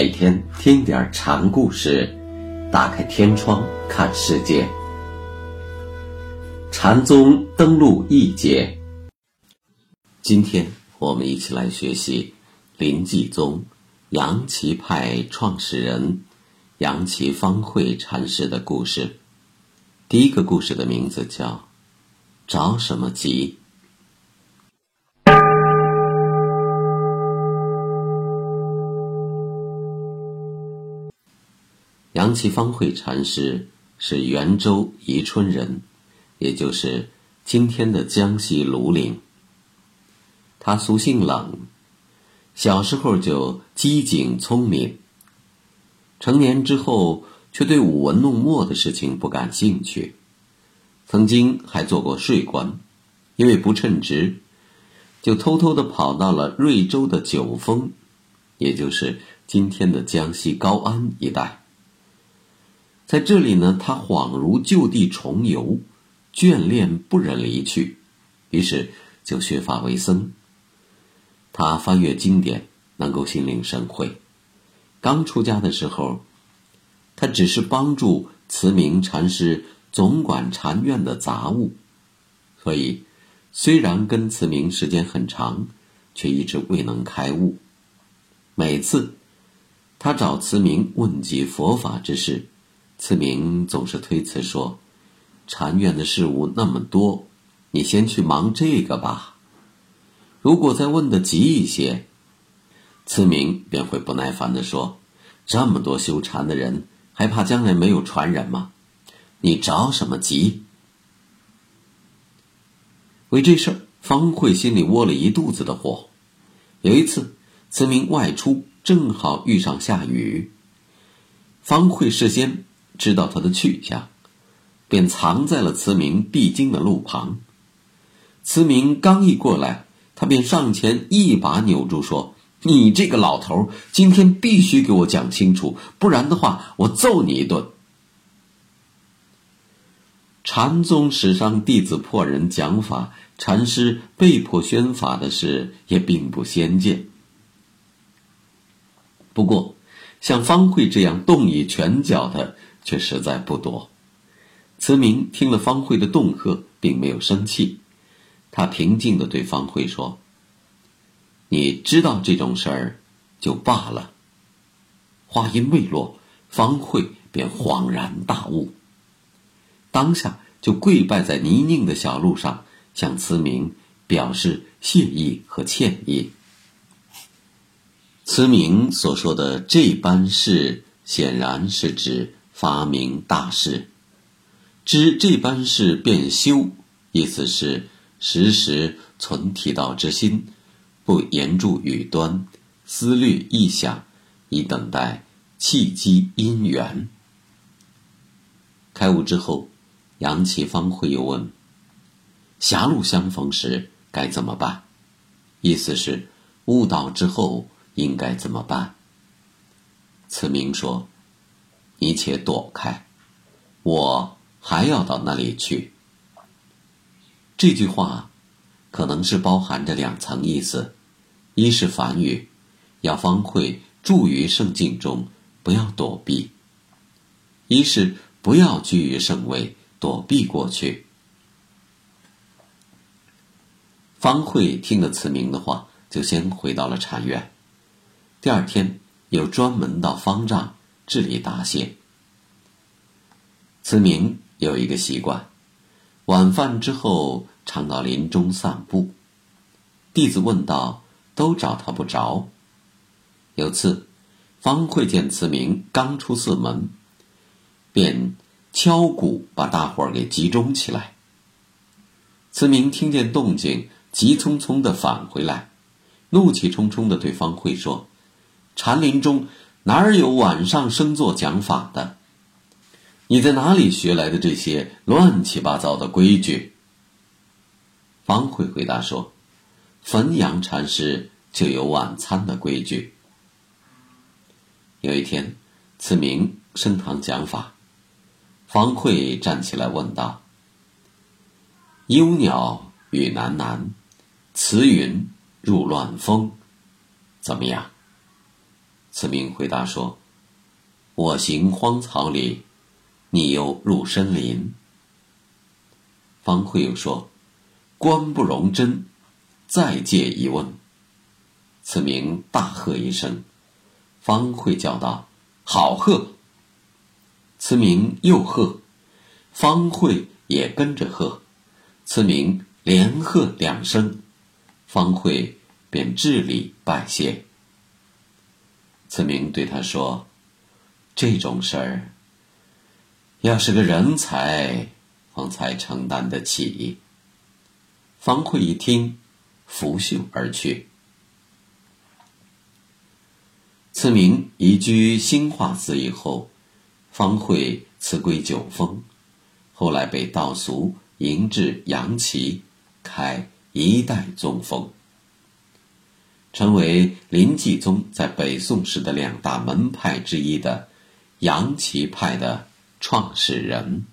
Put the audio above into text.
每天听点禅故事，打开天窗看世界。禅宗登陆一节，今天我们一起来学习林济宗杨岐派创始人杨岐方慧禅师的故事。第一个故事的名字叫“着什么急”。杨岐方慧禅师是袁州宜春人，也就是今天的江西庐陵。他俗姓冷，小时候就机警聪明。成年之后，却对舞文弄墨的事情不感兴趣。曾经还做过税官，因为不称职，就偷偷的跑到了瑞州的九峰，也就是今天的江西高安一带。在这里呢，他恍如就地重游，眷恋不忍离去，于是就学法为僧。他翻阅经典，能够心领神会。刚出家的时候，他只是帮助慈明禅师总管禅院的杂物，所以虽然跟慈明时间很长，却一直未能开悟。每次他找慈明问及佛法之事。慈明总是推辞说：“禅院的事物那么多，你先去忙这个吧。如果再问的急一些，慈明便会不耐烦的说：‘这么多修禅的人，还怕将来没有传人吗？你着什么急？’为这事儿，方慧心里窝了一肚子的火。有一次，慈明外出，正好遇上下雨，方慧事先。”知道他的去向，便藏在了慈明必经的路旁。慈明刚一过来，他便上前一把扭住，说：“你这个老头，今天必须给我讲清楚，不然的话，我揍你一顿。”禅宗史上弟子破人讲法，禅师被迫宣法的事也并不鲜见。不过，像方慧这样动以拳脚的。却实在不多。慈明听了方慧的恫吓，并没有生气，他平静的对方慧说：“你知道这种事儿，就罢了。”话音未落，方慧便恍然大悟，当下就跪拜在泥泞的小路上，向慈明表示谢意和歉意。慈明所说的这般事，显然是指。发明大事，知这般事便修，意思是时时存体道之心，不言著语端，思虑意想，以等待契机因缘。开悟之后，杨启方会又问：狭路相逢时该怎么办？意思是悟道之后应该怎么办？慈明说。你且躲开，我还要到那里去。这句话可能是包含着两层意思：一是梵语，要方慧住于圣境中，不要躲避；一是不要居于圣位，躲避过去。方慧听了慈明的话，就先回到了禅院。第二天，又专门到方丈。治理答谢。慈明有一个习惯，晚饭之后常到林中散步。弟子问道，都找他不着。有次，方慧见慈明刚出寺门，便敲鼓把大伙儿给集中起来。慈明听见动静，急匆匆的返回来，怒气冲冲的对方慧说：“禅林中。”哪儿有晚上升座讲法的？你在哪里学来的这些乱七八糟的规矩？方慧回答说：“汾阳禅师就有晚餐的规矩。”有一天，慈明升堂讲法，方慧站起来问道：“幽鸟语喃喃，慈云入乱风，怎么样？”慈明回答说：“我行荒草里，你又入深林。”方慧又说：“官不容真，再借一问。”慈明大喝一声，方慧叫道：“好喝！”慈明又喝，方慧也跟着喝，慈明连喝两声，方慧便致礼拜谢。慈明对他说：“这种事儿，要是个人才，方才承担得起。”方慧一听，拂袖而去。慈明移居兴化寺以后，方慧辞归九峰，后来被道俗迎至杨岐，开一代宗风，成为林继宗在北宋时的两大门派之一的杨岐派的创始人。